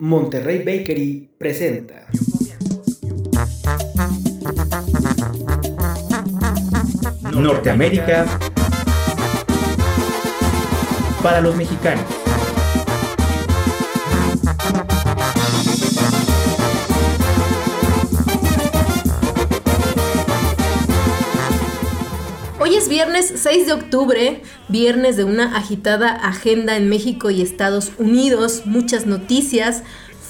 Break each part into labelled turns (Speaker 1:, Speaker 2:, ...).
Speaker 1: Monterrey Bakery presenta. Norteamérica para los mexicanos.
Speaker 2: Hoy es viernes 6 de octubre, viernes de una agitada agenda en México y Estados Unidos, muchas noticias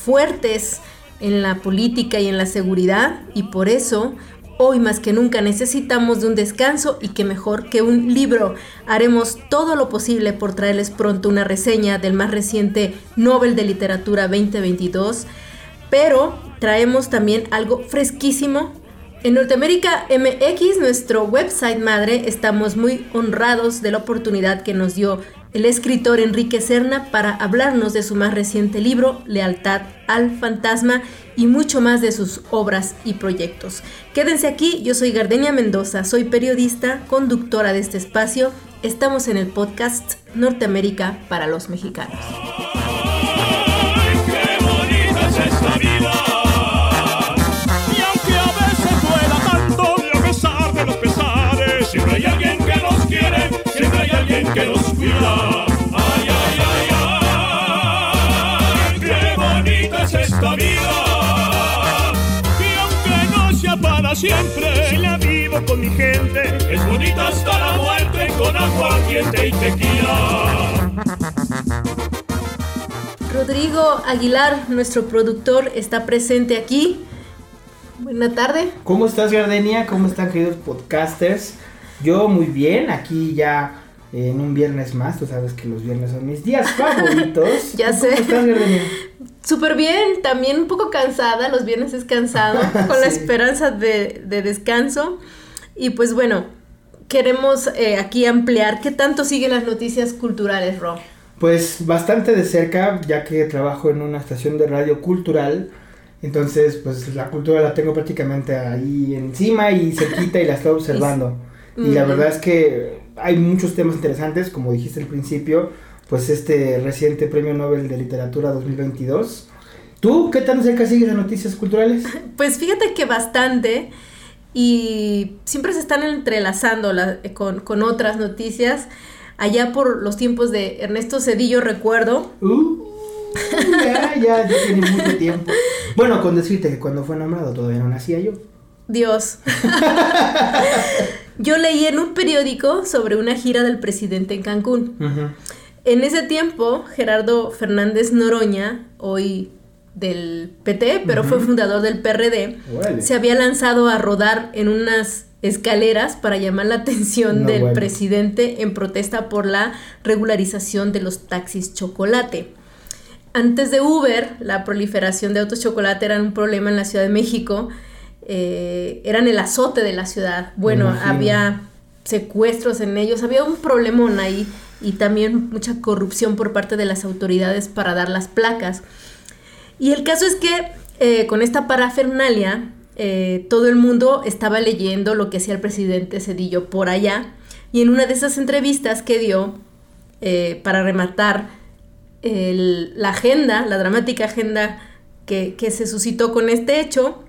Speaker 2: fuertes en la política y en la seguridad y por eso hoy más que nunca necesitamos de un descanso y que mejor que un libro. Haremos todo lo posible por traerles pronto una reseña del más reciente Nobel de Literatura 2022, pero traemos también algo fresquísimo en Norteamérica MX, nuestro website madre, estamos muy honrados de la oportunidad que nos dio el escritor Enrique Serna para hablarnos de su más reciente libro, Lealtad al Fantasma, y mucho más de sus obras y proyectos. Quédense aquí, yo soy Gardenia Mendoza, soy periodista, conductora de este espacio. Estamos en el podcast Norteamérica para los mexicanos.
Speaker 3: Que nos cuida. Ay, ay, ay, ay, qué bonita es esta vida. Y aunque no sea para siempre, si la vivo con mi gente, es bonita hasta la muerte con agua y tequila.
Speaker 2: Rodrigo Aguilar, nuestro productor, está presente aquí. Buena tarde.
Speaker 1: ¿Cómo estás, Gardenia? ¿Cómo están, queridos podcasters? Yo muy bien, aquí ya en un viernes más. Tú sabes que los viernes son mis días favoritos.
Speaker 2: ya sé. ¿Cómo estás, Súper bien, también un poco cansada, los viernes es cansado, con la esperanza de, descanso. Y pues bueno, queremos eh, aquí ampliar qué tanto siguen las noticias culturales, Ro.
Speaker 1: Pues bastante de cerca, ya que trabajo en una estación de radio cultural. Entonces, pues la cultura la tengo prácticamente ahí encima y cerquita y la estoy observando. y la verdad es que hay muchos temas interesantes, como dijiste al principio, pues este reciente Premio Nobel de Literatura 2022. ¿Tú qué tan cerca sigues las noticias culturales?
Speaker 2: Pues fíjate que bastante y siempre se están entrelazando con, otras noticias. Allá por los tiempos de Ernesto Cedillo recuerdo.
Speaker 1: Uh, ya, ya, ya tiene mucho tiempo. Bueno, con decirte que cuando fue nombrado todavía no nacía yo.
Speaker 2: Dios. Yo leí en un periódico sobre una gira del presidente en Cancún. En ese tiempo, Gerardo Fernández Noroña, hoy del PT, pero fue fundador del PRD, se había lanzado a rodar en unas escaleras para llamar la atención del presidente en protesta por la regularización de los taxis chocolate. Antes de Uber, la proliferación de autos chocolate era un problema en la Ciudad de México eh, eran el azote de la ciudad. Bueno, había secuestros en ellos, había un problemón ahí y también mucha corrupción por parte de las autoridades para dar las placas. Y el caso es que eh, con esta parafernalia, eh, todo el mundo estaba leyendo lo que hacía el presidente Cedillo por allá. Y en una de esas entrevistas que dio, para rematar la agenda, la dramática agenda que, que se suscitó con este hecho,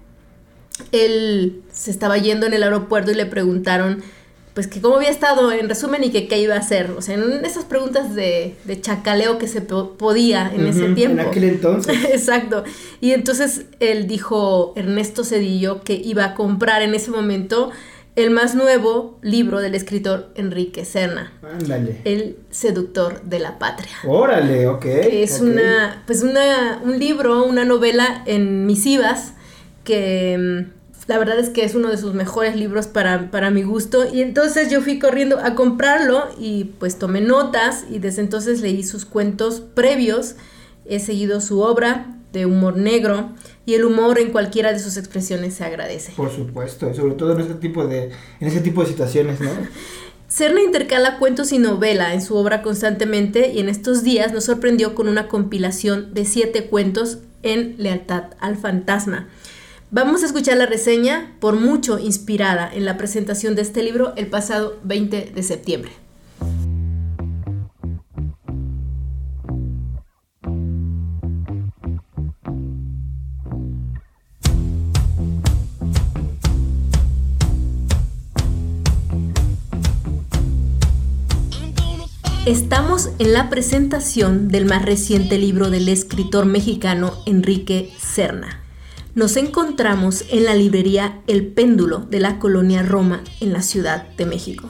Speaker 2: él se estaba yendo en el aeropuerto y le preguntaron pues que cómo había estado en resumen y que qué iba a hacer. O sea, en esas preguntas de, chacaleo que se podía en ese tiempo.
Speaker 1: En aquel entonces.
Speaker 2: Exacto. Y entonces él dijo, Ernesto Cedillo, que iba a comprar en ese momento el más nuevo libro del escritor Enrique Serna.
Speaker 1: Ándale.
Speaker 2: El seductor de la patria.
Speaker 1: Órale, ok.
Speaker 2: Que es una, pues una, un libro, una novela en misivas que mm, la verdad es que es uno de sus mejores libros para, para, mi gusto. Y entonces yo fui corriendo a comprarlo y pues tomé notas y desde entonces leí sus cuentos previos. He seguido su obra de humor negro y el humor en cualquiera de sus expresiones se agradece.
Speaker 1: Por supuesto, sobre todo en ese tipo de, en ese tipo de situaciones, ¿no?
Speaker 2: Cerna intercala cuentos y novela en su obra constantemente y en estos días nos sorprendió con una compilación de siete cuentos en Lealtad al Fantasma Vamos a escuchar la reseña, por mucho inspirada en la presentación de este libro el pasado 20 de septiembre. Estamos en la presentación del más reciente libro del escritor mexicano Enrique Cerna, nos encontramos en la librería El Péndulo de la colonia Roma en la Ciudad de México.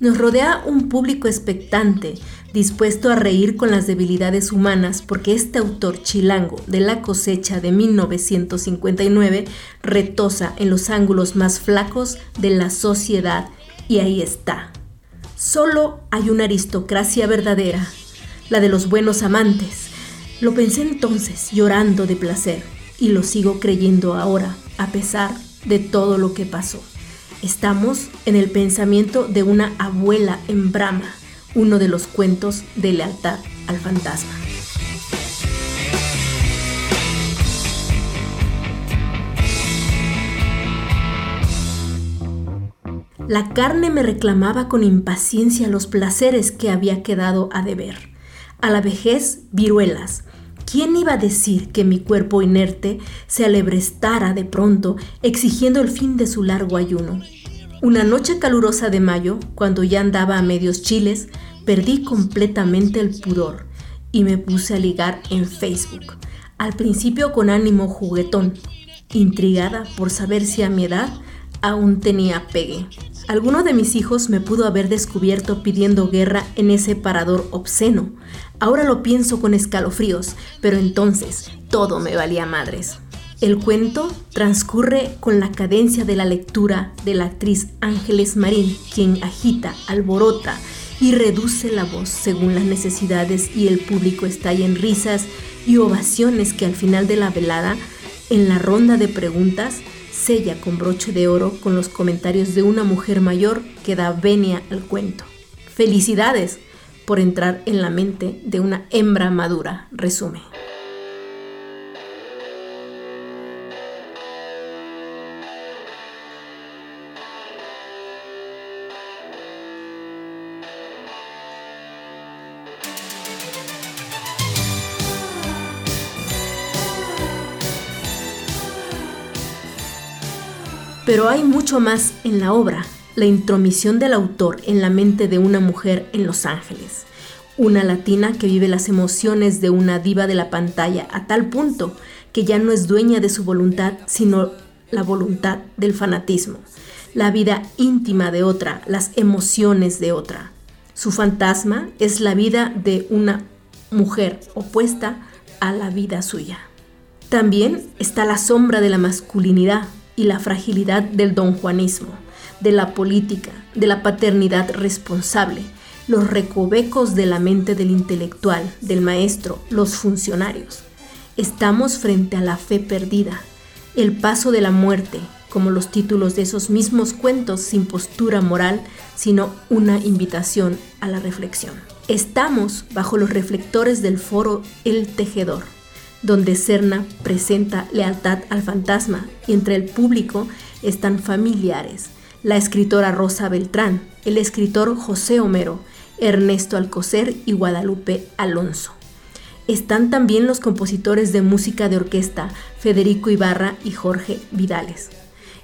Speaker 2: Nos rodea un público expectante, dispuesto a reír con las debilidades humanas porque este autor chilango de la cosecha de 1959 retosa en los ángulos más flacos de la sociedad y ahí está, Solo hay una aristocracia verdadera, la de los buenos amantes. Lo pensé entonces, llorando de placer, y lo sigo creyendo ahora, a pesar de todo lo que pasó. Estamos en el pensamiento de una abuela en Brahma, uno de los cuentos de lealtad al fantasma. La carne me reclamaba con impaciencia los placeres que había quedado a deber. A la vejez, viruelas. ¿Quién iba a decir que mi cuerpo inerte se alebrestara de pronto, exigiendo el fin de su largo ayuno? Una noche calurosa de mayo, cuando ya andaba a medios chiles, perdí completamente el pudor y me puse a ligar en Facebook. Al principio con ánimo juguetón, intrigada por saber si a mi edad aún tenía pegue. Alguno de mis hijos me pudo haber descubierto pidiendo guerra en ese parador obsceno. Ahora lo pienso con escalofríos, pero entonces todo me valía madres. El cuento transcurre con la cadencia de la lectura de la actriz Ángeles Marín, quien agita, alborota y reduce la voz según las necesidades y el público estalla en risas y ovaciones que al final de la velada, en la ronda de preguntas, sella con broche de oro con los comentarios de una mujer mayor que da venia al cuento. Felicidades por entrar en la mente de una hembra madura, resume. Pero hay mucho más en la obra, la intromisión del autor en la mente de una mujer en Los Ángeles, una latina que vive las emociones de una diva de la pantalla a tal punto que ya no es dueña de su voluntad, sino la voluntad del fanatismo, la vida íntima de otra, las emociones de otra. Su fantasma es la vida de una mujer opuesta a la vida suya. También está la sombra de la masculinidad, y la fragilidad del donjuanismo, de la política, de la paternidad responsable, los recovecos de la mente del intelectual, del maestro, los funcionarios. Estamos frente a la fe perdida, el paso de la muerte, como los títulos de esos mismos cuentos sin postura moral, sino una invitación a la reflexión. Estamos bajo los reflectores del foro El Tejedor, donde Serna presenta lealtad al fantasma y entre el público están familiares, la escritora Rosa Beltrán, el escritor José Homero, Ernesto Alcocer y Guadalupe Alonso. Están también los compositores de música de orquesta Federico Ibarra y Jorge Vidales.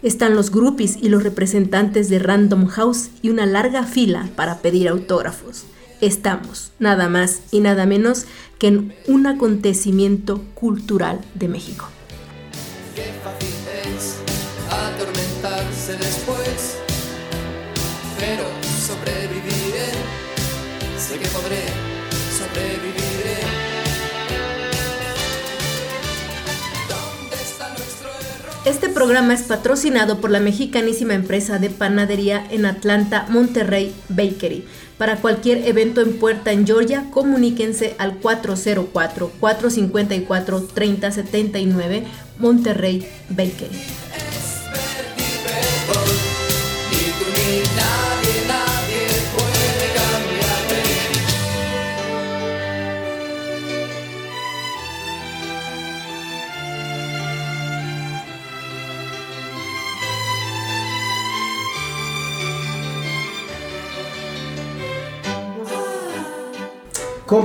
Speaker 2: Están los grupis y los representantes de Random House y una larga fila para pedir autógrafos estamos, nada más y nada menos que en un acontecimiento cultural de México. Qué fácil es atormentarse después, pero sobreviviré, sé que podré, sobreviviré. Este programa es patrocinado por la mexicanísima empresa de panadería en Atlanta, Monterrey Bakery para cualquier evento en Puerta en Georgia, comuníquense al 404-454-3079 Monterrey Bakery.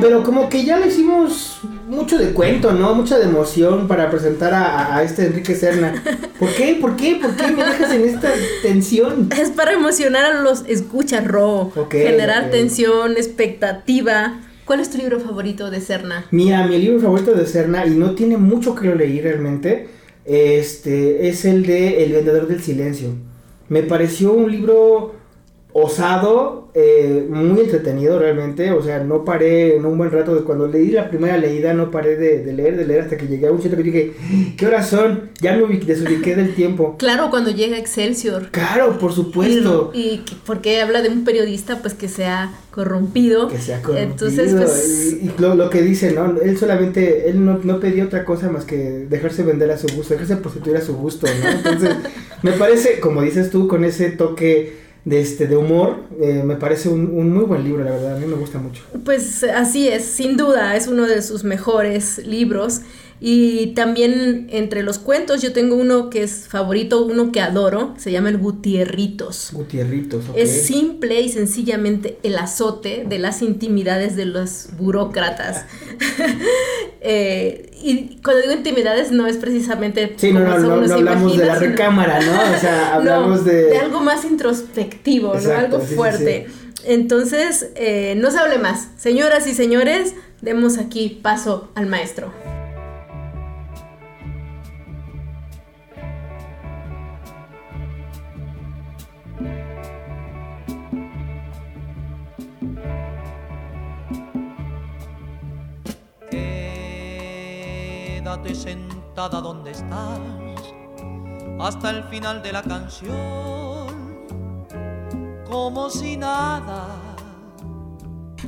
Speaker 1: Pero como que ya lo hicimos mucho de cuento, ¿no? Mucha de emoción para presentar a, este Enrique Serna. ¿Por qué? ¿Por qué? ¿Por qué me dejas en esta tensión?
Speaker 2: Es para emocionar a los escuchas, Ro. generar tensión, expectativa. ¿Cuál es tu libro favorito de Serna?
Speaker 1: Mira, mi libro favorito de Serna, y no tiene mucho que lo leí realmente, este, es el de El vendedor del silencio. Me pareció un libro osado, eh, muy entretenido realmente, o sea, no paré en un buen rato, de cuando leí la primera leída no paré de, leer, de leer hasta que llegué a un sitio que dije, ¿qué horas son? Ya me desubiqué del tiempo.
Speaker 2: Claro, cuando llega Excelsior.
Speaker 1: Claro, por supuesto.
Speaker 2: Y, porque habla de un periodista pues que se ha corrompido.
Speaker 1: Que se ha corrompido. Entonces, pues... Y, lo, que dice, ¿no? Él solamente, él no, no pedía otra cosa más que dejarse vender a su gusto, dejarse prostituir a su gusto, ¿no? Entonces, me parece, como dices tú, con ese toque de, este, de humor, eh, me parece un, muy buen libro, la verdad, a mí me gusta mucho.
Speaker 2: Pues así es, sin duda, es uno de sus mejores libros. Y también entre los cuentos yo tengo uno que es favorito, uno que adoro, se llama el Gutierritos.
Speaker 1: Gutierritos, ok.
Speaker 2: Es simple y sencillamente el azote de las intimidades de los burócratas. Eh, y cuando digo intimidades no es precisamente...
Speaker 1: Sí, no, no, no, hablamos de la recámara, ¿no? O sea, hablamos de...
Speaker 2: De algo más introspectivo, ¿no? Algo fuerte. Entonces, eh, no se hable más. Señoras y señores, demos aquí paso al maestro.
Speaker 4: Sentada donde estás hasta el final de la canción, como si nada.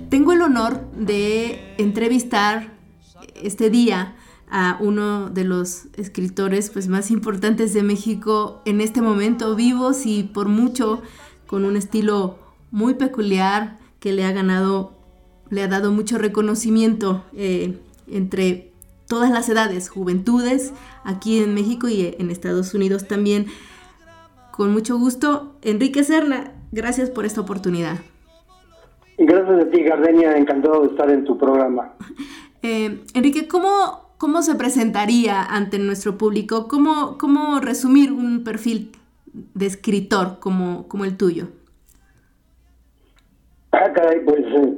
Speaker 2: Tengo el honor de entrevistar este día a uno de los escritores pues, más importantes de México en este momento, vivos y por mucho con un estilo muy peculiar que le ha ganado, le ha dado mucho reconocimiento eh, entre todas las edades, juventudes, aquí en México y en Estados Unidos también. Con mucho gusto, Enrique Serna, gracias por esta oportunidad.
Speaker 5: Gracias a ti, Gardenia, encantado de estar en tu programa.
Speaker 2: Eh, Enrique, ¿cómo, ¿cómo se presentaría ante nuestro público? ¿Cómo, cómo resumir un perfil de escritor como, como el tuyo?
Speaker 5: Ah, caray, pues eh,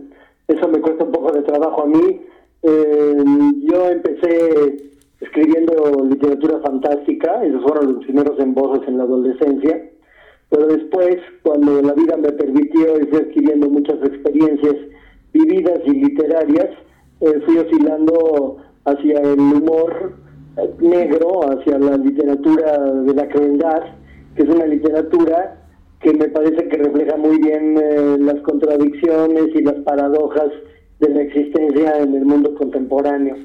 Speaker 5: eso me cuesta un poco de trabajo a mí. Eh, yo empecé escribiendo literatura fantástica, esos fueron los primeros voces en la adolescencia, pero después, cuando la vida me permitió y fui adquiriendo muchas experiencias vividas y literarias, eh, fui oscilando hacia el humor eh, negro, hacia la literatura de la crueldad, que es una literatura que me parece que refleja muy bien eh, las contradicciones y las paradojas de la existencia en el mundo contemporáneo.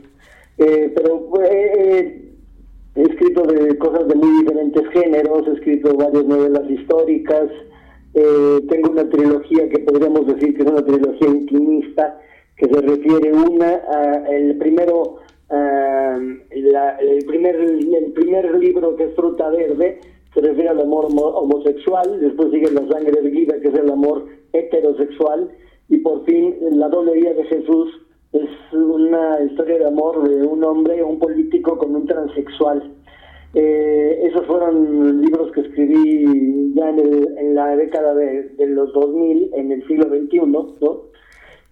Speaker 5: Eh, pero eh, he escrito de cosas de muy diferentes géneros, he escrito varias novelas históricas, eh, tengo una trilogía que podríamos decir que es una trilogía intimista, que se refiere una a el primero el primer el primer libro que es Fruta Verde se refiere al amor homosexual, después sigue La sangre erguida que es el amor heterosexual y por fin la doble vida de Jesús es una historia de amor de un hombre, un político con un transexual. Eh, esos fueron libros que escribí ya en, en la década de, los 2000, en el siglo XXI, ¿no?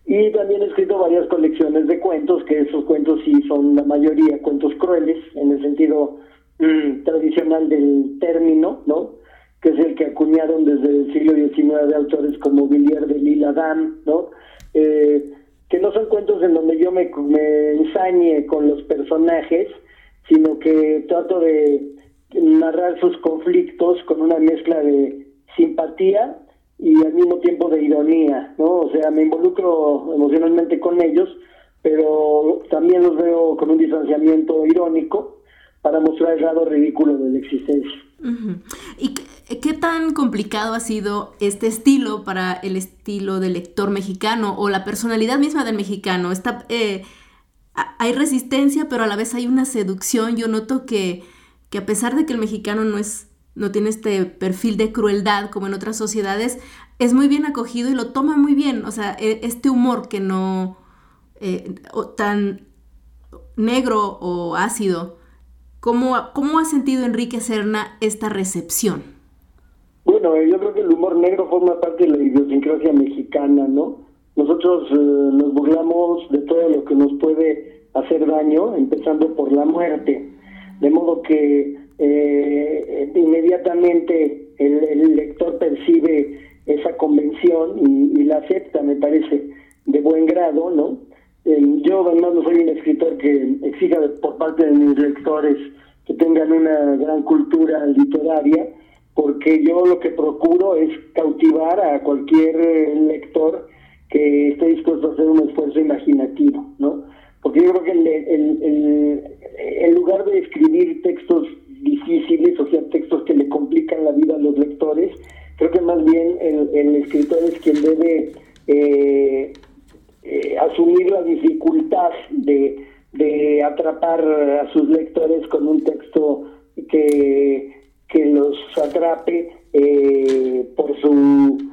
Speaker 5: Y también he escrito varias colecciones de cuentos, que esos cuentos sí son la mayoría cuentos crueles, en el sentido mm, tradicional del término, ¿no? Que es el que acuñaron desde el siglo XIX de autores como Villiers de Lille Adam, ¿no? Eh, que no son cuentos en donde yo me, me ensañe con los personajes, sino que trato de narrar sus conflictos con una mezcla de simpatía y al mismo tiempo de ironía, ¿no? O sea, me involucro emocionalmente con ellos, pero también los veo con un distanciamiento irónico para mostrar el lado ridículo de la existencia.
Speaker 2: ¿Y qué, tan complicado ha sido este estilo para el estilo del lector mexicano o la personalidad misma del mexicano? Está, eh, hay resistencia, pero a la vez hay una seducción. Yo noto que, que a pesar de que el mexicano no es no tiene este perfil de crueldad como en otras sociedades, es muy bien acogido y lo toma muy bien. O sea, e, este humor que no eh, tan negro o ácido. ¿Cómo, ¿Cómo ha sentido Enrique Serna esta recepción?
Speaker 5: Bueno, yo creo que el humor negro forma parte de la idiosincrasia mexicana, ¿no? Nosotros eh, nos burlamos de todo lo que nos puede hacer daño, empezando por la muerte. De modo que eh, inmediatamente el, lector percibe esa convención y, la acepta, me parece, de buen grado, ¿no? Eh, yo además no soy un escritor que exija por parte de mis lectores que tengan una gran cultura literaria, porque yo lo que procuro es cautivar a cualquier eh, lector que esté dispuesto a hacer un esfuerzo imaginativo, ¿no? Porque yo creo que el, en lugar de escribir textos difíciles, o sea, textos que le complican la vida a los lectores, creo que más bien el, escritor es quien debe eh, eh, asumir la dificultad de, de atrapar a sus lectores con un texto que que los atrape eh, por su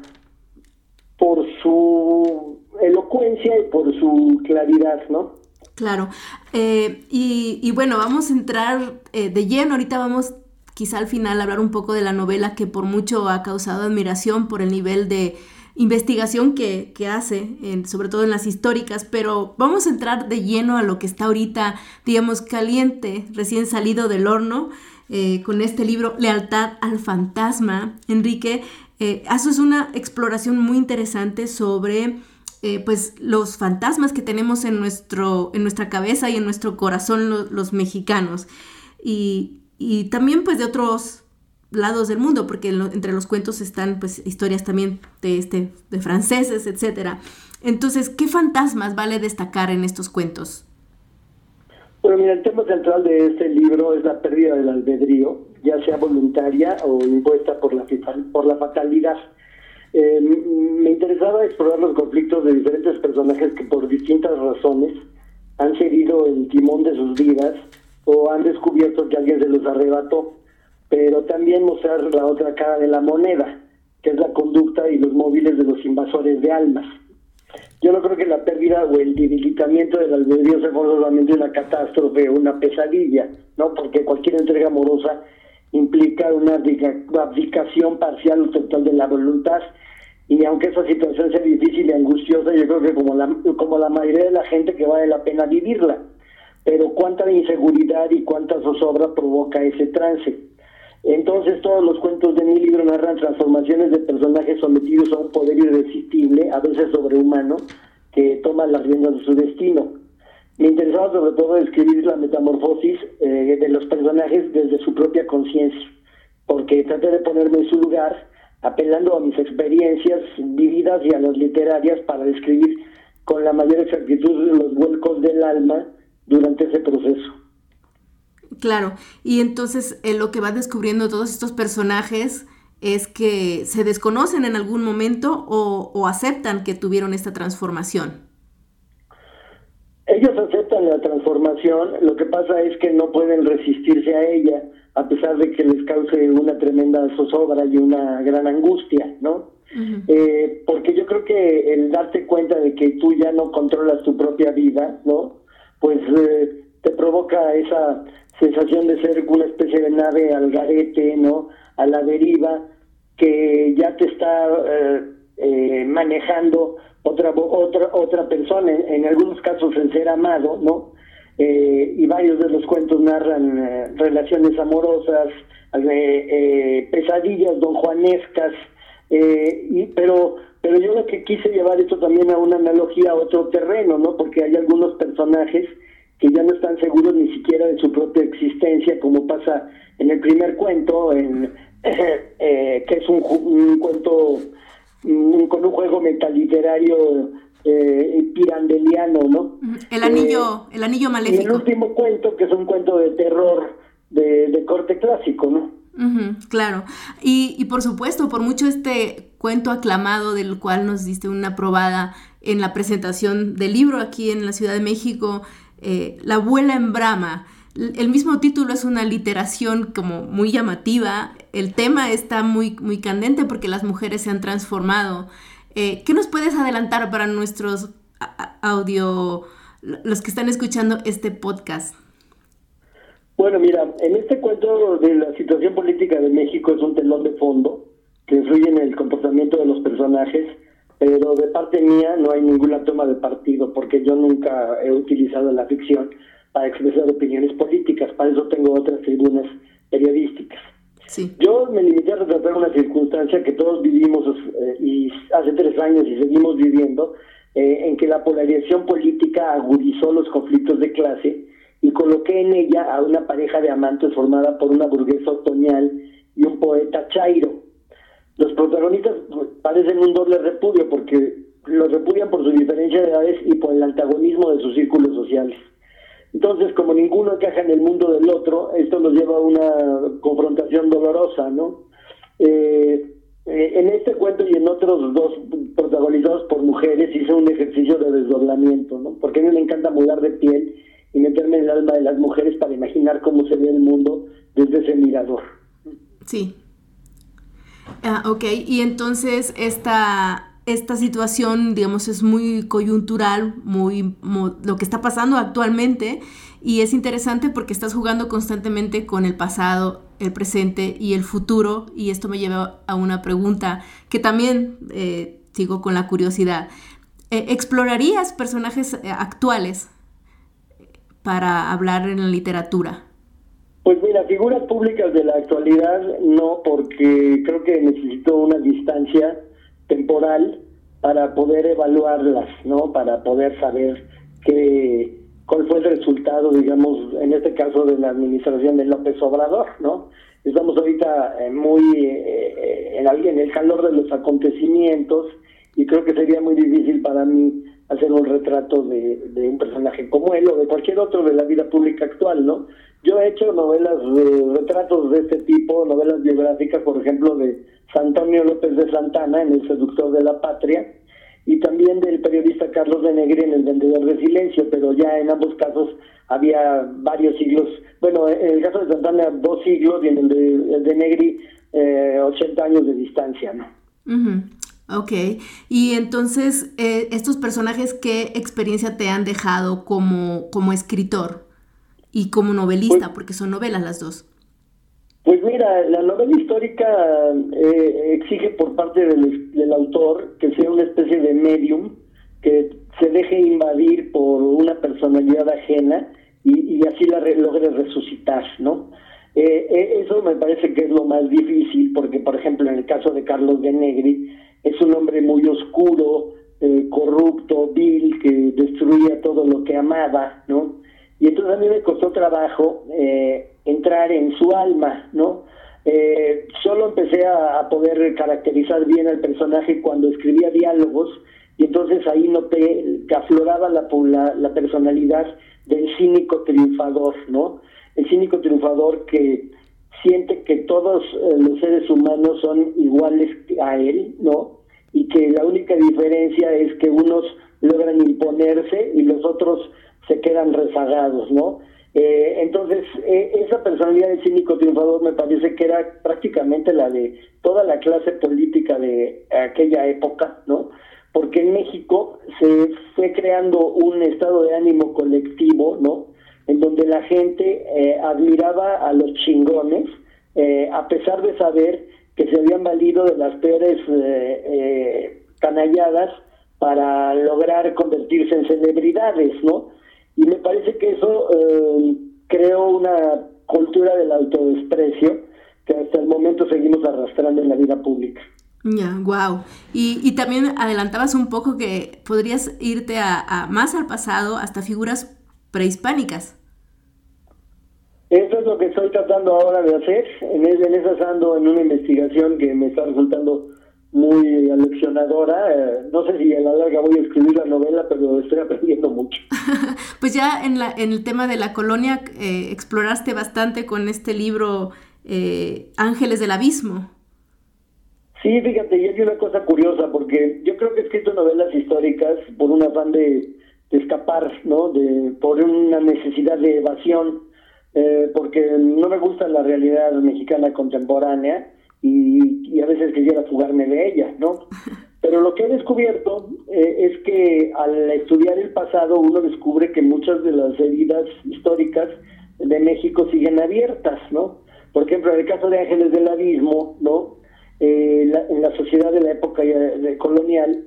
Speaker 5: por su elocuencia y por su claridad, ¿no?
Speaker 2: Claro. Eh, y, bueno, vamos a entrar eh, de lleno. Ahorita vamos quizá al final a hablar un poco de la novela que por mucho ha causado admiración por el nivel de investigación que, que hace, sobre todo en las históricas, pero vamos a entrar de lleno a lo que está ahorita, digamos, caliente, recién salido del horno. Eh, con este libro, Lealtad al Fantasma. Enrique, eh, haces una exploración muy interesante sobre eh, pues los fantasmas que tenemos en, nuestro, en nuestra cabeza y en nuestro corazón los mexicanos. Y, también pues de otros lados del mundo, porque entre los cuentos están pues historias también de, este, de franceses, etc. Entonces, ¿qué fantasmas vale destacar en estos cuentos?
Speaker 5: Bueno, mira, el tema central de este libro es la pérdida del albedrío, ya sea voluntaria o impuesta por la, por la fatalidad. Eh, me interesaba explorar los conflictos de diferentes personajes que por distintas razones han cedido el timón de sus vidas o han descubierto que alguien se los arrebató, pero también mostrar la otra cara de la moneda, que es la conducta y los móviles de los invasores de almas. Yo no creo que la pérdida o el debilitamiento del albedrío sea forzosamente una catástrofe o una pesadilla, ¿no? Porque cualquier entrega amorosa implica una abdicación parcial o total de la voluntad y aunque esa situación sea difícil y angustiosa, yo creo que como la, como la mayoría de la gente que vale la pena vivirla. Pero cuánta inseguridad y cuánta zozobra provoca ese trance. Entonces todos los cuentos de mi libro narran transformaciones de personajes sometidos a un poder irresistible, a veces sobrehumano, que toma las riendas de su destino. Me interesaba sobre todo escribir la metamorfosis eh, de los personajes desde su propia conciencia, porque traté de ponerme en su lugar, apelando a mis experiencias vividas y a las literarias para describir con la mayor exactitud los vuelcos del alma durante.
Speaker 2: Claro, y entonces eh, lo que va descubriendo todos estos personajes es que se desconocen en algún momento o, aceptan que tuvieron esta transformación.
Speaker 5: Ellos aceptan la transformación, lo que pasa es que no pueden resistirse a ella, a pesar de que les cause una tremenda zozobra y una gran angustia, ¿no? Eh, porque yo creo que el darte cuenta de que tú ya no controlas tu propia vida, ¿no? Pues eh, te provoca esa sensación de ser una especie de nave al garete, ¿no? A la deriva, que ya te está eh, eh, manejando otra otra otra persona, en, algunos casos el ser amado, ¿no? Eh, y varios de los cuentos narran relaciones amorosas, pesadillas don Juanescas, y, pero pero yo lo que quise llevar esto también a una analogía a otro terreno, ¿no? Porque hay algunos personajes que ya no están seguros ni siquiera de su propia existencia, como pasa en el primer cuento, en, eh, que es un, cuento con un juego metaliterario eh, pirandeliano, ¿no?
Speaker 2: El anillo, eh, el anillo maléfico.
Speaker 5: Y el último cuento, que es un cuento de terror de, corte clásico, ¿no?
Speaker 2: claro, y, y por supuesto, por mucho este cuento aclamado del cual nos diste una probada en la presentación del libro aquí en la Ciudad de México, eh, la abuela en Brahma. El mismo título es una literación como muy llamativa. El tema está muy, muy candente porque las mujeres se han transformado. Eh, ¿Qué nos puedes adelantar para nuestros audio los que están escuchando este podcast?
Speaker 5: Bueno, mira, en este cuento de la situación política de México es un telón de fondo que influye en el comportamiento de los personajes, pero de parte mía no hay ninguna toma de partido, porque yo nunca he utilizado la ficción para expresar opiniones políticas, para eso tengo otras tribunas periodísticas.
Speaker 2: Sí.
Speaker 5: Yo me limité a retratar una circunstancia que todos vivimos eh, y hace tres años y seguimos viviendo, eh, en que la polarización política agudizó los conflictos de clase y coloqué en ella a una pareja de amantes formada por una burguesa otoñal y un poeta chairo. Los protagonistas pues, parecen un doble repudio porque los repudian por su diferencia de edades y por el antagonismo de sus círculos sociales. Entonces, como ninguno encaja en el mundo del otro, esto nos lleva a una confrontación dolorosa, ¿no? Eh, eh, en este cuento y en otros dos protagonizados por mujeres hice un ejercicio de desdoblamiento, ¿no? Porque a mí me encanta mudar de piel y meterme en el alma de las mujeres para imaginar cómo se ve el mundo desde ese mirador.
Speaker 2: Sí. Ah, ok, y entonces esta esta situación, digamos, es muy coyuntural, muy, lo que está pasando actualmente y es interesante porque estás jugando constantemente con el pasado, el presente y el futuro y esto me lleva a una pregunta que también eh, sigo con la curiosidad. Eh, ¿Explorarías personajes eh, actuales para hablar en la literatura?
Speaker 5: Pues mira, figuras públicas de la actualidad no, porque creo que necesito una distancia temporal para poder evaluarlas, ¿no? Para poder saber qué, cuál fue el resultado, digamos, en este caso de la administración de López Obrador, ¿no? Estamos ahorita eh, muy eh, en, en el calor de los acontecimientos y creo que sería muy difícil para mí hacer un retrato de un personaje como él o de cualquier otro de la vida pública actual, ¿no? Yo he hecho novelas, de, retratos de este tipo, novelas biográficas, por ejemplo, de Antonio López de Santana en El seductor de la patria y también del periodista Carlos de Negri en El vendedor de silencio, pero ya en ambos casos había varios siglos, bueno, en el caso de Santana dos siglos y en el de, de Negri eh, 80 años de distancia, ¿no?
Speaker 2: Ok, y entonces, eh, estos personajes, ¿qué experiencia te han dejado como, como escritor y como novelista? Pues porque son novelas las dos.
Speaker 5: Pues mira, la novela histórica eh, exige por parte del, del, autor que sea una especie de medium, que se deje invadir por una personalidad ajena y, y así la re, logre resucitar, ¿no? Eh, eh, eso me parece que es lo más difícil, porque por ejemplo en el caso de Carlos de Negri, es un hombre muy oscuro, eh, corrupto, vil, que destruía todo lo que amaba, ¿no? Y entonces a mí me costó trabajo eh, entrar en su alma, ¿no? Eh, solo empecé a, poder caracterizar bien al personaje cuando escribía diálogos y entonces ahí noté que afloraba la, la, la personalidad del cínico triunfador, ¿no? El cínico triunfador que siente que todos eh, los seres humanos son iguales a él, ¿no? Y que la única diferencia es que unos logran imponerse y los otros se quedan rezagados, ¿no? Eh, entonces, eh, esa personalidad del cínico triunfador me parece que era prácticamente la de toda la clase política de aquella época, ¿no? Porque en México se fue creando un estado de ánimo colectivo, ¿no? En donde la gente eh, admiraba a los chingones, eh, a pesar de saber que se habían valido de las peores canalladas para lograr convertirse en celebridades, ¿no? Y me parece que eso eh, creó una cultura del autodesprecio que hasta el momento seguimos arrastrando en la vida pública.
Speaker 2: Ya, wow. Y, y, también adelantabas un poco que podrías irte a, a, más al pasado, hasta figuras prehispánicas.
Speaker 5: Eso es lo que estoy tratando ahora de hacer. En, en esas ando en una investigación que me está resultando muy aleccionadora. Eh, no sé si a la larga voy a escribir la novela, pero estoy aprendiendo mucho.
Speaker 2: pues ya en, la, en el tema de la colonia eh, exploraste bastante con este libro eh, Ángeles del Abismo.
Speaker 5: Sí, fíjate, y hay una cosa curiosa, porque yo creo que he escrito novelas históricas por un afán de, de escapar, ¿no? De, por una necesidad de evasión, eh, porque no me gusta la realidad mexicana contemporánea y, y, a veces quisiera fugarme de ella, ¿no? Pero lo que he descubierto eh, es que al estudiar el pasado uno descubre que muchas de las heridas históricas de México siguen abiertas, ¿no? Por ejemplo, en el caso de Ángeles del Abismo, ¿no? Eh, en la sociedad de la época colonial,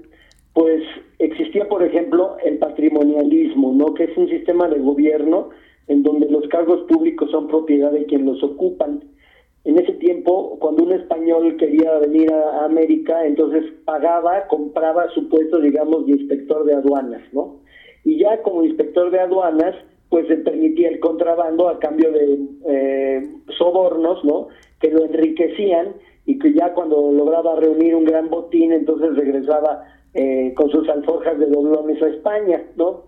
Speaker 5: pues existía, por ejemplo, el patrimonialismo, ¿no? Que es un sistema de gobierno en donde los cargos públicos son propiedad de quien los ocupan. En ese tiempo, cuando un español quería venir a América, entonces pagaba, compraba su puesto, digamos, de inspector de aduanas, ¿no? Y ya como inspector de aduanas, pues se permitía el contrabando a cambio de eh, sobornos, ¿no? Que lo enriquecían y que ya cuando lograba reunir un gran botín, entonces regresaba eh, con sus alforjas de doblones a España, ¿no?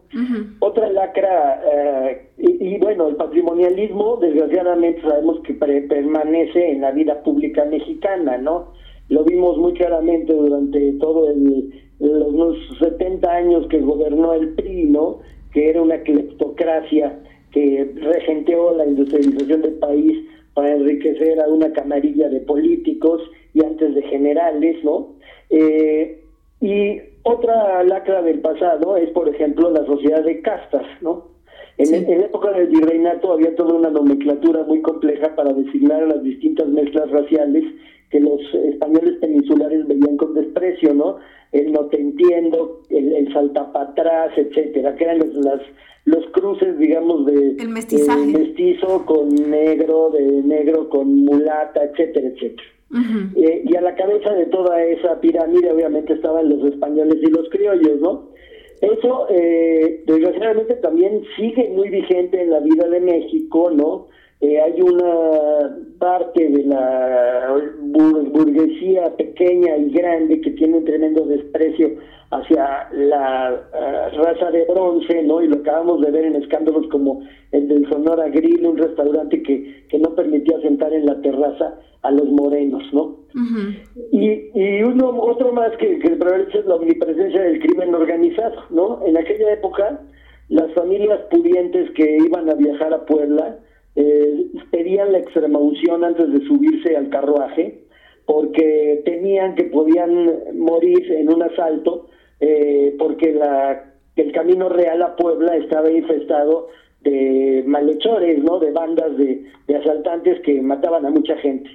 Speaker 5: Otra lacra, eh, y, bueno, el patrimonialismo, desgraciadamente sabemos que permanece en la vida pública mexicana, ¿no? Lo vimos muy claramente durante todo el, los 70 años que gobernó el PRI, ¿no? que era una cleptocracia que regenteó la industrialización del país para enriquecer a una camarilla de políticos y antes de generales, ¿no? Eh, y otra lacra del pasado es, por ejemplo, la sociedad de castas, ¿no? En, en, época del virreinato había toda una nomenclatura muy compleja para designar a las distintas mezclas raciales que los españoles peninsulares veían con desprecio, ¿no? El no te entiendo, el, el saltapatrás, etcétera, que eran los, las, los cruces, digamos, de
Speaker 2: el mestizaje.
Speaker 5: mestizo con negro, de negro con mulata, etcétera, etcétera. Eh, y a la cabeza de toda esa pirámide obviamente estaban los españoles y los criollos, ¿no? Eso, eh, desgraciadamente, también sigue muy vigente en la vida de México, ¿no? Eh, hay una parte de la burguesía pequeña y grande que tiene un tremendo desprecio hacia la eh, raza de bronce, ¿no? Y lo acabamos de ver en escándalos como el del Sonora Grill, un restaurante que, que no permitía sentar en la terraza a los morenos, ¿no? y, y uno otro más que, que es la omnipresencia del crimen organizado, ¿no? En aquella época, las familias pudientes que iban a viajar a Puebla, eh, pedían la extrema unción antes de subirse al carruaje porque temían que podían morir en un asalto eh, porque la, el camino real a Puebla estaba infestado de malhechores, ¿no? de bandas de, de asaltantes que mataban a mucha gente.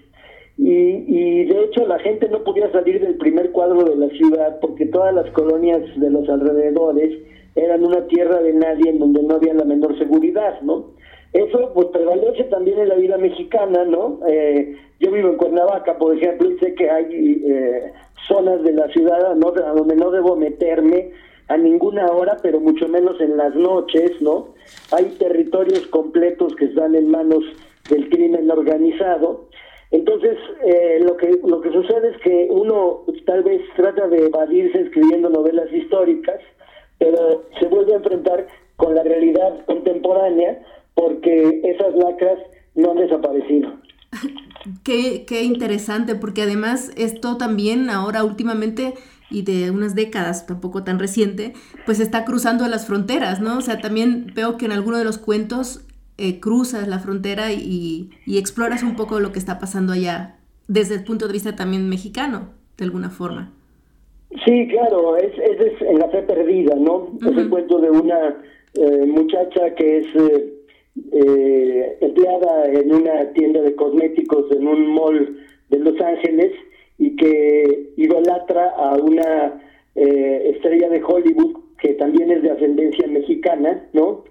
Speaker 5: Y, y, de hecho la gente no podía salir del primer cuadro de la ciudad porque todas las colonias de los alrededores eran una tierra de nadie en donde no había la menor seguridad, ¿no? Eso pues prevalece también en la vida mexicana, ¿no? Eh, yo vivo en Cuernavaca, por ejemplo, y sé que hay eh, zonas de la ciudad ¿no? a donde no debo meterme a ninguna hora, pero mucho menos en las noches, ¿no? Hay territorios completos que están en manos del crimen organizado. Entonces, eh, lo que lo que sucede es que uno tal vez trata de evadirse escribiendo novelas históricas, pero se vuelve a enfrentar con la realidad contemporánea porque esas lacras no han desaparecido.
Speaker 2: Qué, qué interesante, porque además esto también ahora últimamente y de unas décadas, tampoco tan reciente, pues está cruzando las fronteras, ¿no? O sea, también veo que en alguno de los cuentos eh, cruzas la frontera y, y, exploras un poco lo que está pasando allá desde el punto de vista también mexicano, de alguna forma.
Speaker 5: Sí, claro, es, es, en la fe perdida, ¿no? Es el cuento de una eh, muchacha que es... Eh, eh, empleada en una tienda de cosméticos en un mall de Los Ángeles y que idolatra a una eh, estrella de Hollywood que también es de ascendencia mexicana, ¿no?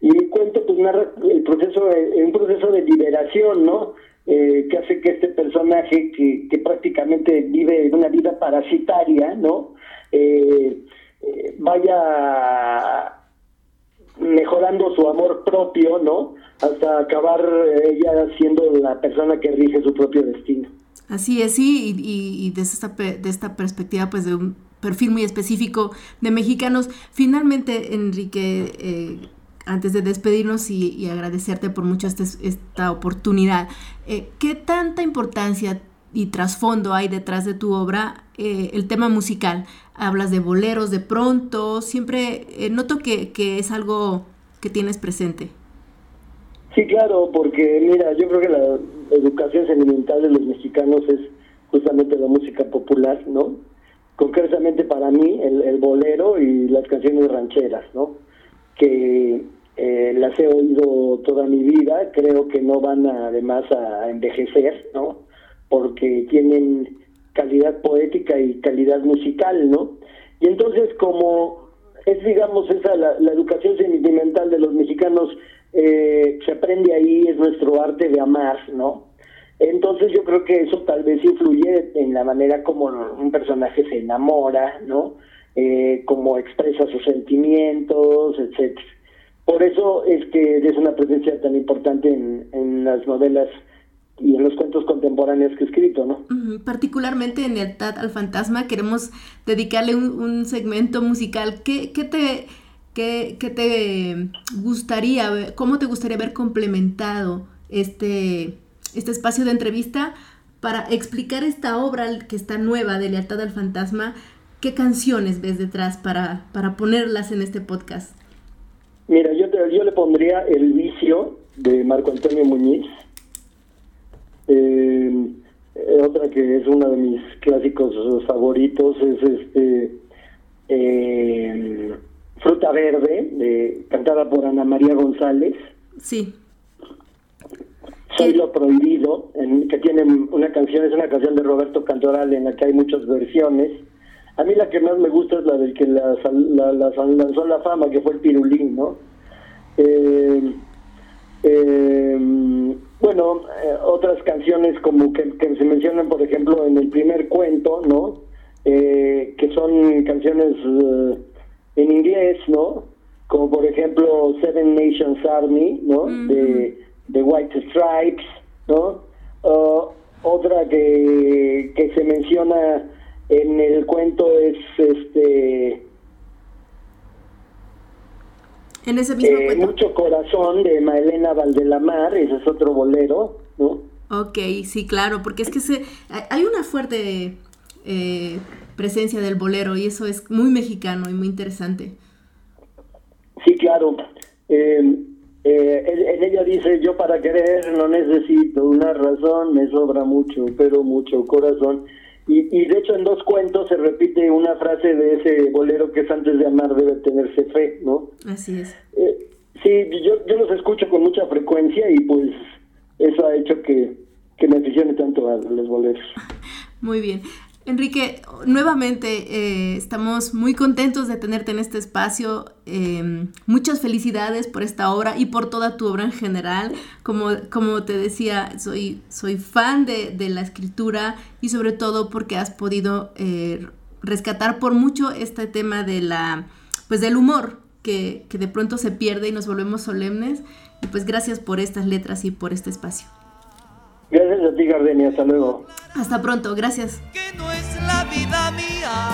Speaker 5: Y el cuento pues narra el proceso, eh, un proceso de liberación, ¿no? Eh, que hace que este personaje que, que prácticamente vive una vida parasitaria, ¿no? Eh, vaya mejorando su amor propio, ¿no? Hasta acabar eh, ella siendo la persona que rige su propio destino.
Speaker 2: Así es, sí, y, y, desde esta, de esta perspectiva, pues de un perfil muy específico de mexicanos. Finalmente, Enrique, eh, antes de despedirnos y, agradecerte por mucho este, esta oportunidad, eh, ¿qué tanta importancia y trasfondo hay detrás de tu obra el tema musical? hablas de boleros de pronto, siempre eh, noto que, que es algo que tienes presente.
Speaker 5: Sí, claro, porque mira, yo creo que la educación sentimental de los mexicanos es justamente la música popular, ¿no? concretamente para mí el, bolero y las canciones rancheras, ¿no? Que eh, las he oído toda mi vida, creo que no van además a envejecer, ¿no? Porque tienen calidad poética y calidad musical, ¿no? Y entonces como es, digamos, esa la, educación sentimental de los mexicanos eh, se aprende ahí, es nuestro arte de amar, ¿no? Entonces yo creo que eso tal vez influye en la manera como un personaje se enamora, ¿no? Eh, como expresa sus sentimientos, etcétera. Por eso es que es una presencia tan importante en, en las novelas y en los cuentos contemporáneos que he escrito, ¿no?
Speaker 2: Particularmente en el Tat al Fantasma queremos dedicarle un, segmento musical. ¿Qué, qué te, qué, qué te gustaría, cómo te gustaría haber complementado este, este espacio de entrevista para explicar esta obra que está nueva de Lealtad al Fantasma? ¿Qué canciones ves detrás para, para ponerlas en este podcast?
Speaker 5: Mira, yo, yo le pondría El vicio de Marco Antonio Muñiz eh, otra que es uno de mis clásicos favoritos es este eh, Fruta Verde, cantada por Ana María González.
Speaker 2: Sí.
Speaker 5: Soy lo prohibido, en, que tiene una canción, es una canción de Roberto Cantoral en la que hay muchas versiones. A mí la que más me gusta es la del que la, la, lanzó la fama, que fue el Pirulín, ¿no? Eh, eh, otras canciones como que, se mencionan, por ejemplo, en el primer cuento, ¿no? Eh, que son canciones eh, en inglés, ¿no? Como por ejemplo Seven Nations Army, ¿no? De, de White Stripes, ¿no? otra que, que se menciona en el cuento es este
Speaker 2: en ese mismo
Speaker 5: eh, Mucho corazón de Maelena Valdelamar, ese es otro bolero, ¿no?
Speaker 2: Ok, sí, claro, porque es que se, hay una fuerte eh, presencia del bolero y eso es muy mexicano y muy interesante.
Speaker 5: Sí, claro. Eh, en ella dice, yo para querer no necesito una razón, me sobra mucho, pero mucho corazón. Y, y, de hecho en dos cuentos se repite una frase de ese bolero que es antes de amar debe tenerse fe, ¿no?
Speaker 2: Así es.
Speaker 5: Eh, sí, yo, yo los escucho con mucha frecuencia y pues eso ha hecho que, que me aficione tanto a los boleros.
Speaker 2: Muy bien. Enrique, nuevamente eh, estamos muy contentos de tenerte en este espacio. Em, muchas felicidades por esta obra y por toda tu obra en general. Como, como te decía, soy, soy fan de, la escritura y sobre todo porque has podido eh, rescatar por mucho este tema de la, pues del humor que, que de pronto se pierde y nos volvemos solemnes. Y pues gracias por estas letras y por este espacio.
Speaker 5: Gracias a ti, Gardenia. Hasta luego.
Speaker 2: Hasta pronto. Gracias.
Speaker 4: Vida mía,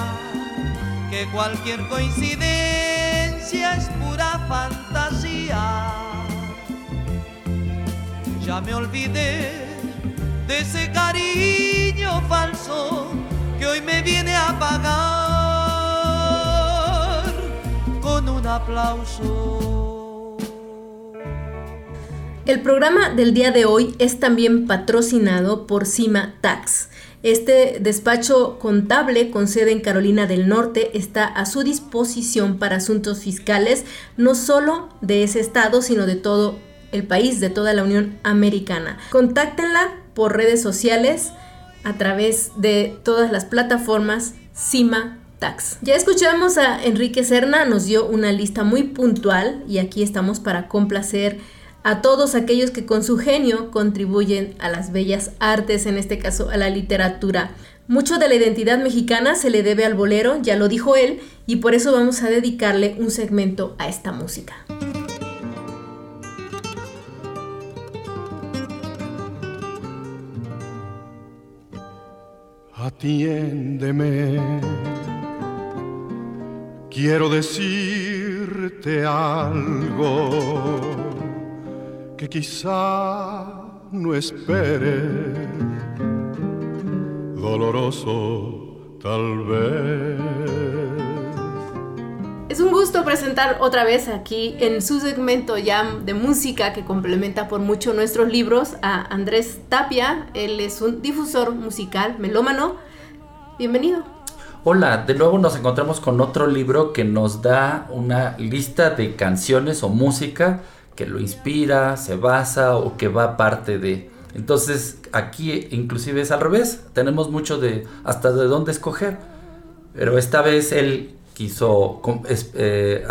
Speaker 4: que cualquier coincidencia es pura fantasía. Ya me olvidé de ese cariño falso que hoy me viene a pagar con un aplauso.
Speaker 2: El programa del día de hoy es también patrocinado por Cima Tax. Este despacho contable con sede en Carolina del Norte está a su disposición para asuntos fiscales, no solo de ese estado, sino de todo el país, de toda la Unión Americana. Contáctenla por redes sociales a través de todas las plataformas Cima Tax. Ya escuchamos a Enrique Serna, nos dio una lista muy puntual y aquí estamos para complacer a todos aquellos que con su genio contribuyen a las bellas artes, en este caso a la literatura. Mucho de la identidad mexicana se le debe al bolero, ya lo dijo él, y por eso vamos a dedicarle un segmento a esta música.
Speaker 6: Atiéndeme, quiero decirte algo que quizá no espere, doloroso tal vez.
Speaker 2: Es un gusto presentar otra vez aquí en su segmento ya de música que complementa por mucho nuestros libros a Andrés Tapia. Él es un difusor musical melómano. Bienvenido.
Speaker 7: Hola, de nuevo nos encontramos con otro libro que nos da una lista de canciones o música que lo inspira, se basa o que va parte de. Entonces aquí inclusive es al revés, tenemos mucho de hasta de dónde escoger. Pero esta vez él quiso, eh,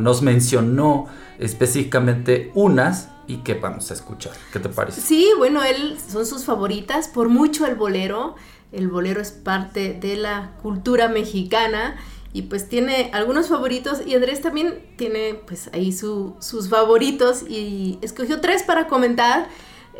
Speaker 7: nos mencionó específicamente unas y que vamos a escuchar. ¿Qué te parece?
Speaker 2: Sí, bueno, él son sus favoritas, por mucho el bolero. El bolero es parte de la cultura mexicana y pues tiene algunos favoritos y Andrés también tiene pues ahí sus favoritos y escogió tres para comentar.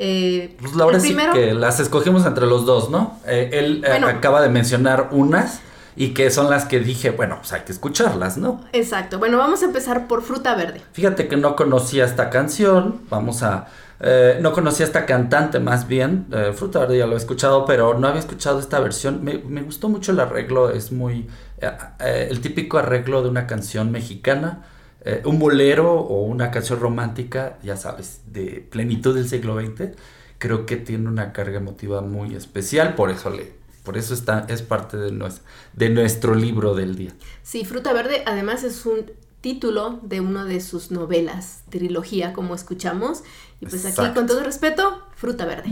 Speaker 7: Eh, pues la verdad sí que las escogimos entre los dos, ¿no? Eh, él eh, acaba de mencionar unas y que son las que dije, bueno, pues hay que escucharlas, ¿no?
Speaker 2: Exacto. Bueno, vamos a empezar por Fruta Verde.
Speaker 7: Fíjate que no conocía esta canción, vamos a... Eh, no conocía esta cantante más bien, eh, Fruta Verde ya lo he escuchado, pero no había escuchado esta versión. Me, gustó mucho el arreglo, es muy... Eh, el típico arreglo de una canción mexicana. un bolero o una canción romántica, ya sabes, de plenitud del siglo XX, creo que tiene una carga emotiva muy especial, por eso le, por eso está, es parte de nuestro, de nuestro libro del día.
Speaker 2: Sí, Fruta Verde además es un título de una de sus novelas, trilogía, como escuchamos. Y pues aquí, con todo respeto, Fruta Verde.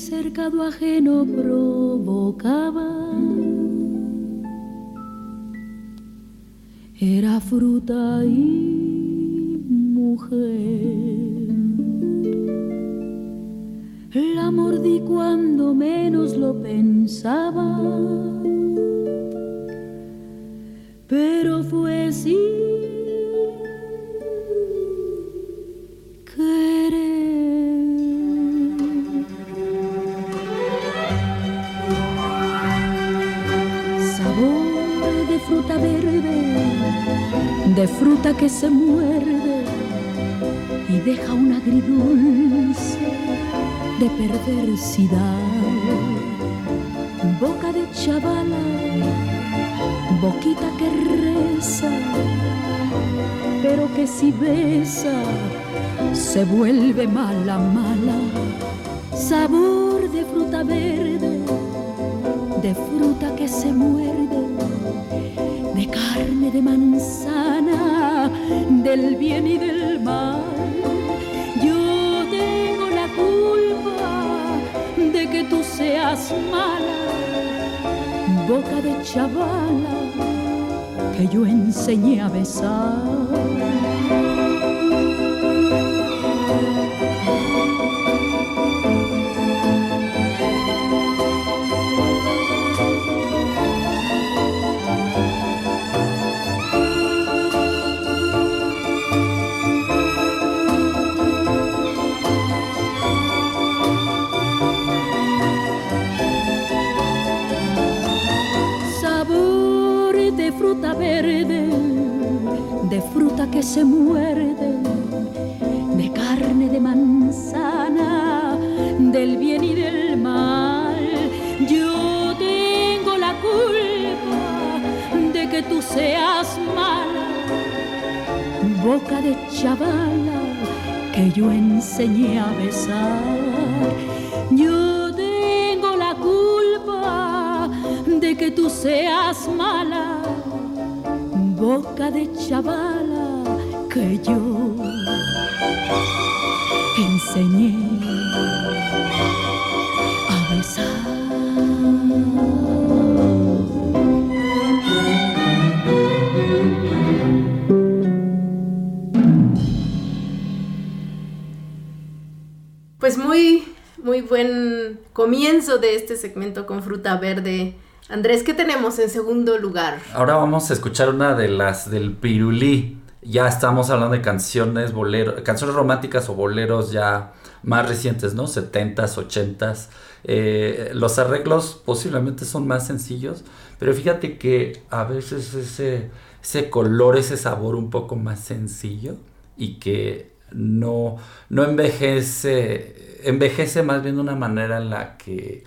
Speaker 8: Cercado ajeno provocaba. Era fruta y mujer. La mordí cuando menos lo pensaba, pero fue así de fruta que se muerde y deja un agridulce de perversidad. Boca de chavala, boquita que reza, pero que si besa se vuelve mala, mala. Sabor de fruta verde, de fruta que se muerde de carne de manzana, del bien y del mal. Yo tengo la culpa de que tú seas mala, boca de chavala que yo enseñé a besar. De
Speaker 2: este segmento con fruta verde Andrés, ¿qué tenemos en segundo lugar?
Speaker 7: Ahora vamos a escuchar una de las del Pirulí. Ya estamos hablando de canciones, boleros, canciones románticas o boleros ya más recientes, ¿no? 70s, 80s. Eh, los arreglos posiblemente son más sencillos, pero fíjate que a veces ese, ese color, ese sabor un poco más sencillo y que no, no envejece, envejece más bien de una manera en la que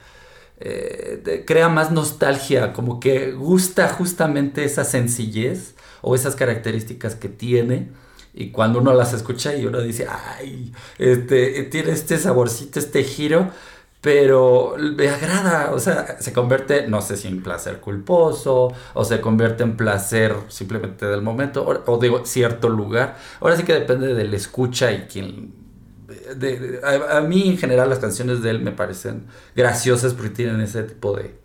Speaker 7: eh, crea más nostalgia, como que gusta justamente esa sencillez o esas características que tiene. Y cuando uno las escucha y uno dice, ay, este, tiene este saborcito, este giro, pero me agrada, o sea, se convierte, no sé si en placer culposo, o se convierte en placer simplemente del momento, o, o de cierto lugar. Ahora sí que depende del escucha y quien... de- a, mí en general las canciones de él me parecen graciosas porque tienen ese tipo de,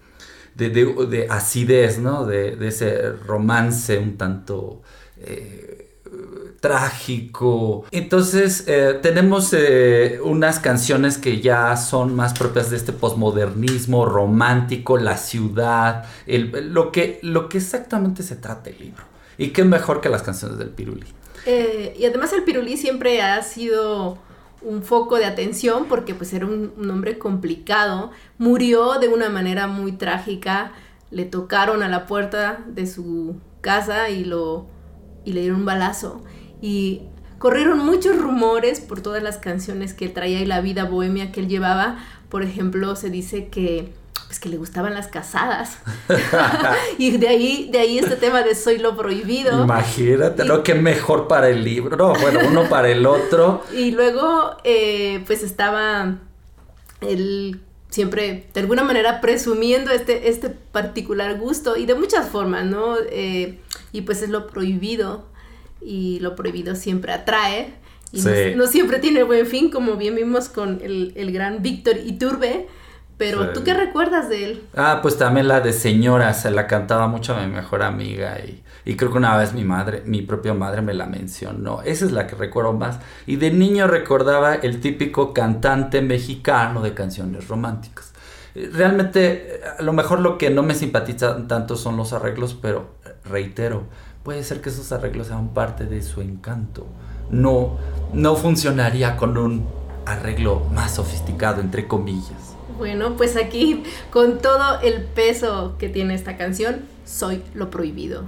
Speaker 7: de, de- de acidez, ¿no? De, ese romance un tanto... eh, trágico. Entonces eh, tenemos eh, unas canciones que ya son más propias de este posmodernismo romántico, la ciudad, el- lo, que, lo que exactamente se trata el libro. Y qué mejor que las canciones del Piruli.
Speaker 2: Y además el pirulí siempre ha sido un foco de atención porque pues era un, hombre complicado. Murió de una manera muy trágica. Le tocaron a la puerta de su casa y lo y le dieron un balazo. Y corrieron muchos rumores por todas las canciones que él traía y la vida bohemia que él llevaba. Por ejemplo, se dice que pues que le gustaban las casadas. y de ahí, de ahí este tema de soy lo prohibido.
Speaker 7: Imagínate,
Speaker 2: Y-
Speaker 7: ¿no? Qué mejor para el libro. No, bueno, uno para el otro.
Speaker 2: Y luego, eh, pues estaba él siempre, de alguna manera, presumiendo este, este particular gusto y de muchas formas, ¿no? Eh, y pues es lo prohibido y lo prohibido siempre atrae y no- no, siempre tiene buen fin, como bien vimos con el, el gran Víctor Iturbe. Pero,
Speaker 7: Sí.
Speaker 2: ¿tú qué recuerdas de él?
Speaker 7: Ah, pues también la de señora, se la cantaba mucho a mi mejor amiga y, y creo que una vez mi madre, mi propia madre me la mencionó. Esa es la que recuerdo más. Y de niño recordaba el típico cantante mexicano de canciones románticas. Eh, Realmente, a lo mejor lo que no me simpatiza tanto son los arreglos, pero reitero, puede ser que esos arreglos sean parte de su encanto. No, no funcionaría con un arreglo más sofisticado, entre comillas.
Speaker 2: Bueno, pues aquí, con todo el peso que tiene esta canción, soy lo prohibido.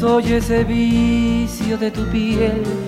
Speaker 9: Soy ese vicio de tu piel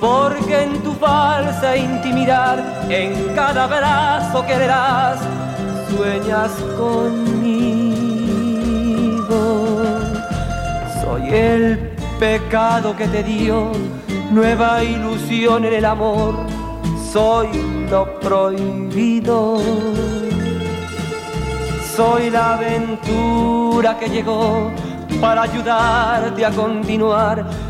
Speaker 9: Porque en tu falsa intimidad, en cada abrazo que le das, sueñas conmigo. Soy el pecado que te dio nueva ilusión en el amor. Soy lo prohibido. Soy la aventura que llegó para ayudarte a continuar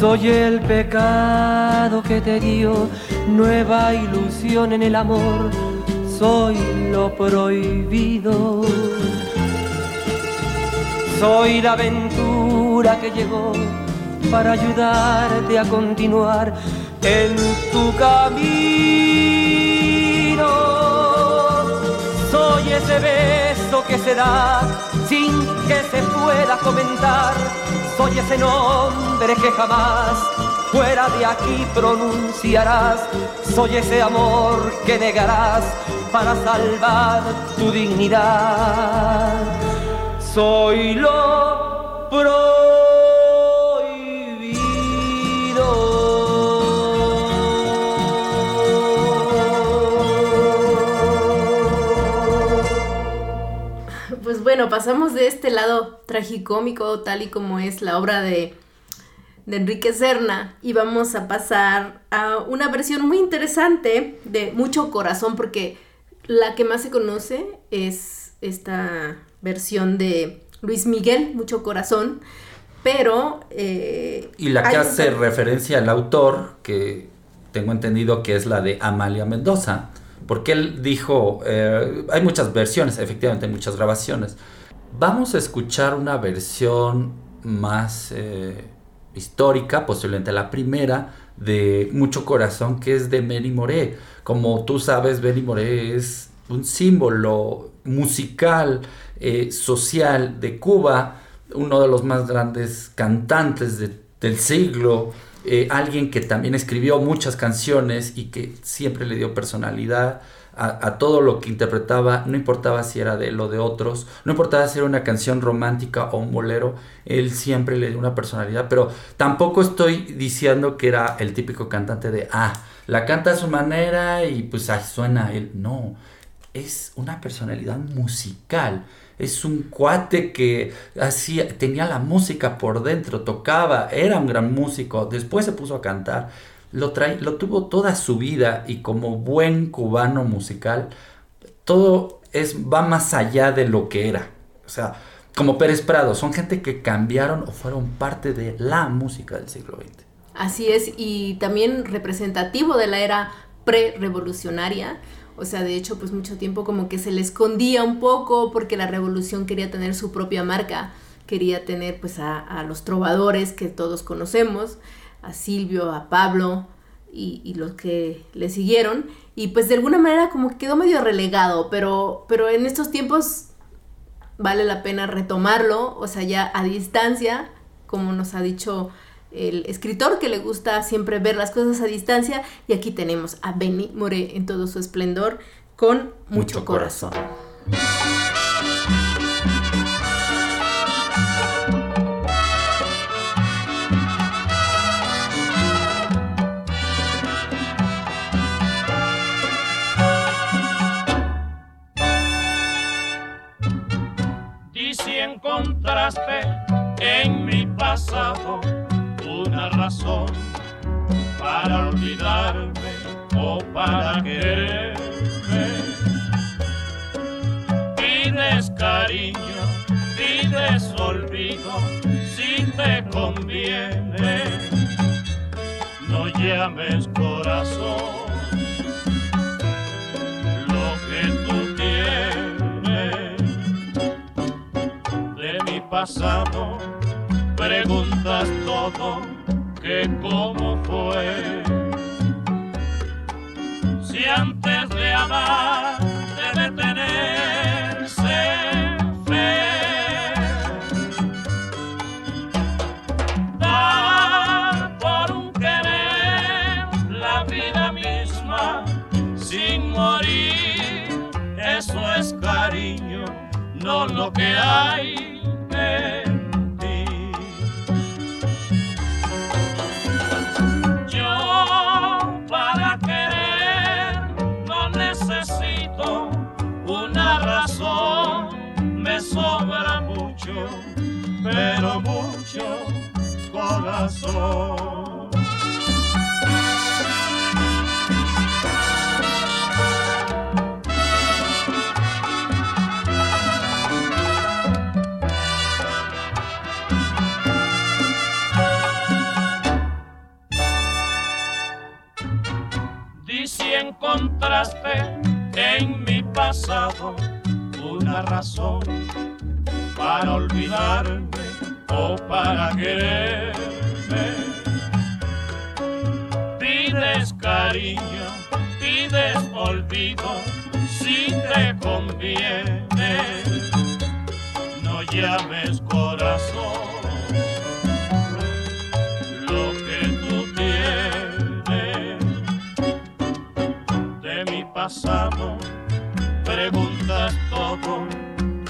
Speaker 9: Soy el pecado que te dio nueva ilusión en el amor. Soy lo prohibido. Soy la aventura que llegó para ayudarte a continuar en tu camino. Soy ese beso que se da Soy ese nombre que jamás fuera de aquí pronunciarás. Soy ese amor que negarás para salvar tu dignidad. Soy lo
Speaker 2: Pues bueno, pasamos de este lado tragicómico, tal y como es la obra de, de Enrique Serna, y vamos a pasar a una versión muy interesante de Mucho Corazón, porque la que más se conoce es esta versión de Luis Miguel, Mucho Corazón, pero... eh,
Speaker 7: Y la que hace referencia al autor, que tengo entendido que es la de Amalia Mendoza, porque él dijo, eh, hay muchas versiones, efectivamente hay muchas grabaciones. Vamos a escuchar una versión más eh, histórica, posiblemente la primera, de Mucho Corazón, que es de Benny Moré. Como tú sabes, Benny Moré es un símbolo musical, eh, social de Cuba, uno de los más grandes cantantes de- del siglo, eh, alguien que también escribió muchas canciones y que siempre le dio personalidad a, todo lo que interpretaba, no importaba si era de él o de otros, no importaba si era una canción romántica o un bolero, él siempre le dio una personalidad, pero tampoco estoy diciendo que era el típico cantante de, ah, la canta a su manera y pues ahí suena él, no, es una personalidad musical. Es un cuate que hacía, tenía la música por dentro, tocaba, era un gran músico, después se puso a cantar, lo, lo tuvo toda su vida y como buen cubano musical, todo es, va más allá de lo que era. O sea, como Pérez Prado, son gente que cambiaron o fueron parte de la música del siglo XX.
Speaker 2: Así es, y también representativo de la era pre-revolucionaria. O sea, de hecho, pues mucho tiempo como que se le escondía un poco porque la revolución quería tener su propia marca, quería tener pues a, a los trovadores que todos conocemos, a Silvio, a Pablo y, los que le siguieron. Y pues de alguna manera como que quedó medio relegado, pero, pero en estos tiempos vale la pena retomarlo, o sea, ya a distancia, como nos ha dicho el escritor que le gusta siempre ver las cosas a distancia, y aquí tenemos a Benny Moré en todo su esplendor con mucho,
Speaker 7: Mucho
Speaker 2: corazón.
Speaker 7: corazón.
Speaker 3: Y si encontraste en mi pasado razón para olvidarme o para quererme, pides cariño, pides olvido, si te conviene, no llames corazón lo que tú tienes. De mi pasado, preguntas todo que cómo fue. Si antes de amar debe tenerse fe, dar por un querer la vida misma sin morir, eso es cariño, no lo que hay corazón. Encontraste en mi pasado una razón para olvidarme o para quererme. Cariño, pides olvido, si te conviene. No llames corazón. Lo que tú tienes de mi pasado, preguntas todo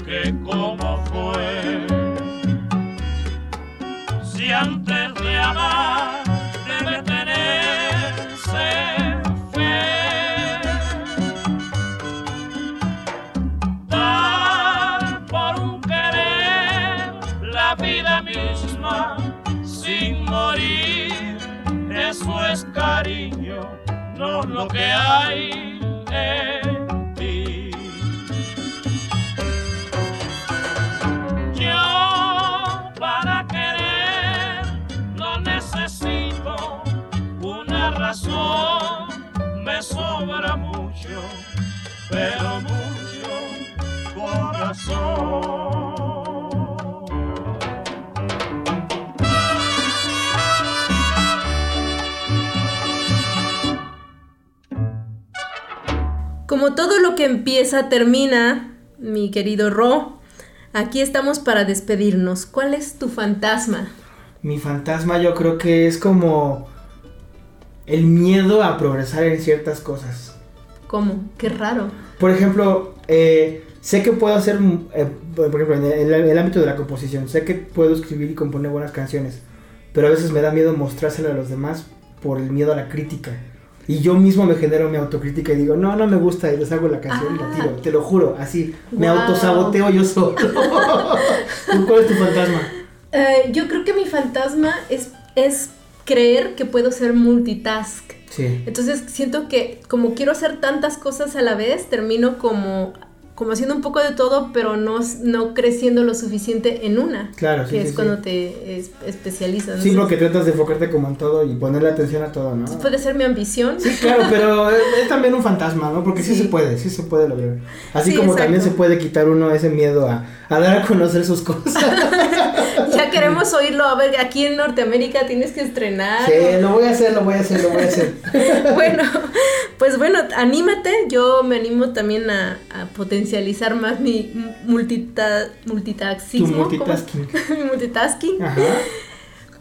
Speaker 3: que cómo fue. Si antes de amar eso es cariño, no lo que hay en ti. Yo para querer no necesito una razón, me sobra mucho, pero mucho corazón.
Speaker 2: Como todo lo que empieza termina, mi querido Ro, aquí estamos para despedirnos. ¿Cuál es tu fantasma?
Speaker 1: Mi fantasma yo creo que es como el miedo a progresar en ciertas cosas.
Speaker 2: ¿Cómo? Qué raro.
Speaker 1: Por ejemplo, eh, sé que puedo hacer, eh, por ejemplo, en el, en el ámbito de la composición, sé que puedo escribir y componer buenas canciones, pero a veces me da miedo mostrárselo a los demás por el miedo a la crítica. Y yo mismo me genero mi autocrítica y digo, no, no me gusta, y les hago la canción y la
Speaker 2: Ah.
Speaker 1: tiro, te lo juro, así, me
Speaker 2: Wow.
Speaker 1: autosaboteo yo solo. ¿Tú ¿Cuál es tu fantasma?
Speaker 2: Eh, yo creo que mi fantasma es, es creer que puedo ser multitask.
Speaker 1: Sí.
Speaker 2: Entonces siento que como quiero hacer tantas cosas a la vez, termino como, como haciendo un poco de todo, pero no, no creciendo lo suficiente en una.
Speaker 1: Claro, sí,
Speaker 2: Que
Speaker 1: sí,
Speaker 2: es
Speaker 1: sí.
Speaker 2: cuando te es- especializas.
Speaker 1: Sí,
Speaker 2: Entonces,
Speaker 1: porque tratas de enfocarte como en todo y ponerle atención a todo, ¿no?
Speaker 2: Puede ser mi ambición.
Speaker 1: Sí, claro, pero es, es también un fantasma, ¿no? Porque sí,
Speaker 2: Sí.
Speaker 1: se puede, sí se puede lograr. Así
Speaker 2: Sí,
Speaker 1: como
Speaker 2: exacto.
Speaker 1: también se puede quitar uno ese miedo a, a dar a conocer sus cosas.
Speaker 2: queremos oírlo. A ver, aquí en Norteamérica tienes que estrenar.
Speaker 1: Sí, lo voy a hacer, lo voy a hacer, lo voy a hacer.
Speaker 2: bueno, pues bueno, anímate. Yo me animo también a, a potencializar más mi multita,
Speaker 1: multitasking.
Speaker 2: mi multitasking.
Speaker 1: Ajá.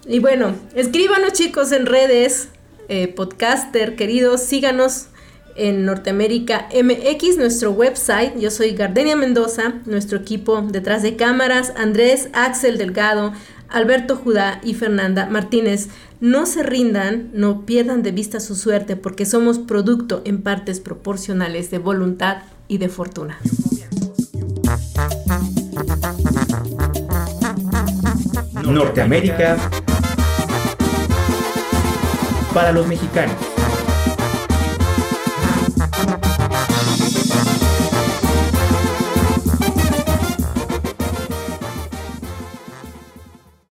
Speaker 2: Y bueno, escríbanos chicos en redes, eh, podcaster queridos, síganos en Norteamérica MX, nuestro website. Yo soy Gardenia Mendoza, nuestro equipo detrás de cámaras, Andrés Axel Delgado, Alberto Judá y Fernanda Martínez. No se rindan, no pierdan de vista su suerte porque somos producto en partes proporcionales de voluntad y de fortuna.
Speaker 10: Norteamérica para los mexicanos.